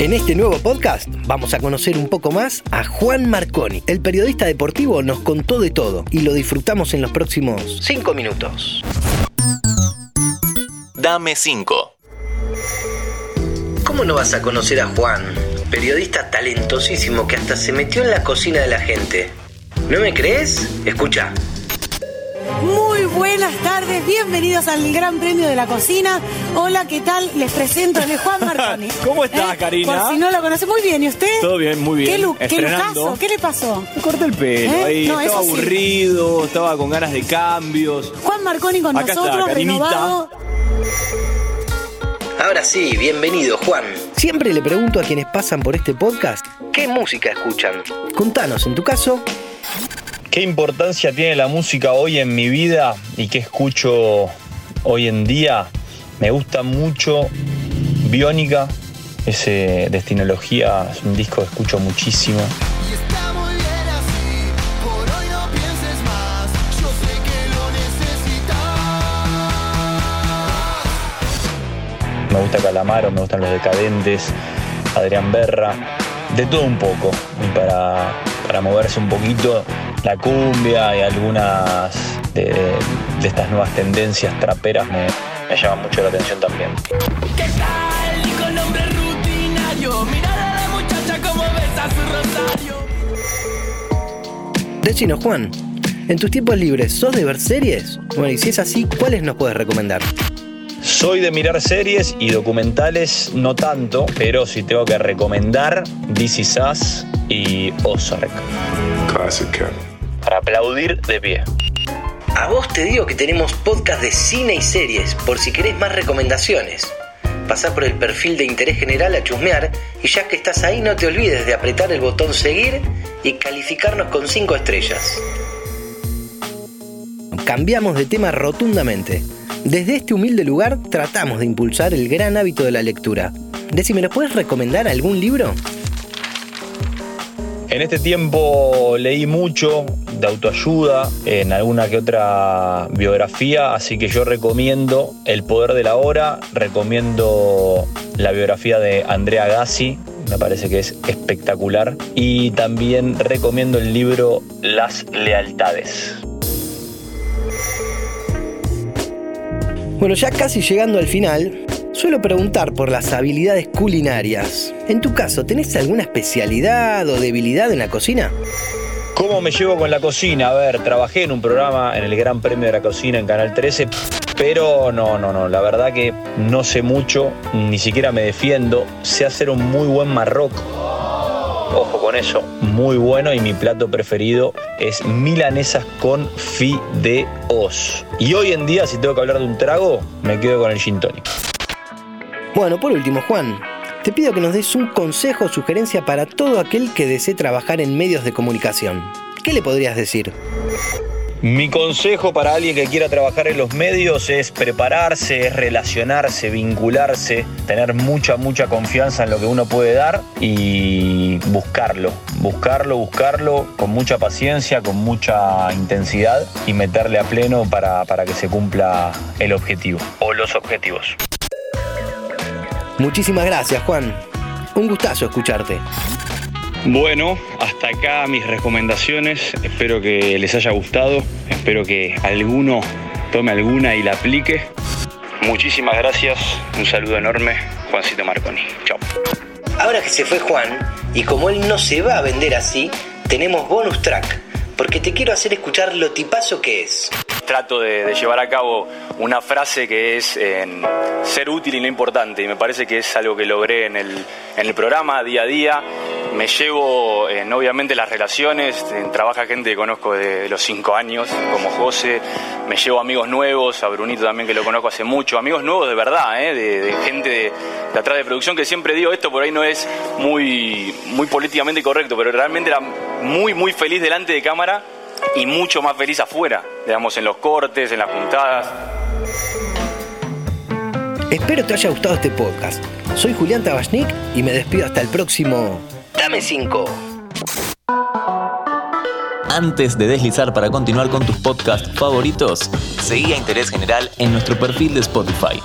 En este nuevo podcast vamos a conocer un poco más a Juan Marconi. El periodista deportivo nos contó de todo y lo disfrutamos en los próximos 5 minutos. Dame 5. ¿Cómo no vas a conocer a Juan? Periodista talentosísimo que hasta se metió en la cocina de la gente. ¿No me crees? Escucha. Buenas tardes, bienvenidos al Gran Premio de la Cocina. Hola, ¿qué tal? Les presento, él es Juan Marconi. ¿Cómo estás, Karina? Por si no lo conoce, muy bien, ¿y usted? Todo bien, muy bien. ¿Qué, lu- qué le pasó? Me corté el pelo, ¿Eh? ahí No, estaba sí. aburrido, estaba con ganas de cambios. Juan Marconi con Acá nosotros, renovado. Ahora sí, bienvenido Juan. Siempre le pregunto a quienes pasan por este podcast qué música escuchan. Contanos, en tu caso, ¿Qué importancia tiene la música hoy en mi vida y qué escucho hoy en día? Me gusta mucho Biónica, ese Destinología, es un disco que escucho muchísimo. Me gusta Calamaro, me gustan los decadentes, Adrián Berra, de todo un poco. Y para, para moverse un poquito, la cumbia y algunas de, de estas nuevas tendencias traperas me, me llaman mucho la atención también. ¿Qué tal? Dijo el hombre rutinario, mirar a la muchacha como besa su rosario. decinos Juan, en tus tiempos libres, ¿sos de ver series? Bueno, y si es así, ¿cuáles nos puedes recomendar? Soy de mirar series y documentales no tanto, pero si tengo que recomendar This Is Us y Ozark. Classic. Para aplaudir de pie. A vos te digo que tenemos podcast de cine y series, por si querés más recomendaciones. Pasá por el perfil de interés general a chusmear y ya que estás ahí no te olvides de apretar el botón seguir y calificarnos con 5 estrellas. Cambiamos de tema rotundamente. Desde este humilde lugar tratamos de impulsar el gran hábito de la lectura. Decime, ¿nos puedes recomendar algún libro? En este tiempo leí mucho de autoayuda, en alguna que otra biografía, así que yo recomiendo El Poder de la Hora, recomiendo la biografía de Andrea Gassi, me parece que es espectacular, y también recomiendo el libro Las Lealtades. Bueno, ya casi llegando al final, suelo preguntar por las habilidades culinarias. En tu caso, ¿tenés alguna especialidad o debilidad en la cocina? ¿Cómo me llevo con la cocina? A ver, trabajé en un programa en el Gran Premio de la Cocina en Canal 13, pero no, no, no, la verdad que no sé mucho, ni siquiera me defiendo. Sé hacer un muy buen marroco. Ojo con eso, muy bueno y mi plato preferido es milanesas con fideos. Y hoy en día, si tengo que hablar de un trago, me quedo con el gin tonic. Bueno, por último, Juan, te pido que nos des un consejo o sugerencia para todo aquel que desee trabajar en medios de comunicación. ¿Qué le podrías decir? Mi consejo para alguien que quiera trabajar en los medios es prepararse, es relacionarse, vincularse, tener mucha, mucha confianza en lo que uno puede dar y buscarlo, buscarlo, buscarlo con mucha paciencia, con mucha intensidad y meterle a pleno para, para que se cumpla el objetivo o los objetivos. Muchísimas gracias, Juan. Un gustazo escucharte. Bueno, hasta acá mis recomendaciones. Espero que les haya gustado. Espero que alguno tome alguna y la aplique. Muchísimas gracias. Un saludo enorme. Juancito Marconi. Chao. Ahora que se fue Juan, y como él no se va a vender así, tenemos bonus track, porque te quiero hacer escuchar lo tipazo que es. Trato de, llevar a cabo una frase que es ser útil y no importante. Y me parece que es algo que logré en el, programa día a día. Me llevo, en, obviamente, las relaciones. En- trabaja gente que conozco de los cinco años, como José. Me llevo amigos nuevos, a Brunito también, que lo conozco hace mucho. Amigos nuevos de verdad, ¿eh? de, de gente de, de atrás de producción, que siempre digo esto, por ahí no es muy, muy políticamente correcto, pero realmente era muy, muy feliz delante de cámara y mucho más feliz afuera, digamos, en los cortes, en las puntadas. Espero te haya gustado este podcast. Soy Julián Tabachnik y me despido hasta el próximo. Dame 5. Antes de deslizar para continuar con tus podcasts favoritos, seguí a Interés General en nuestro perfil de Spotify.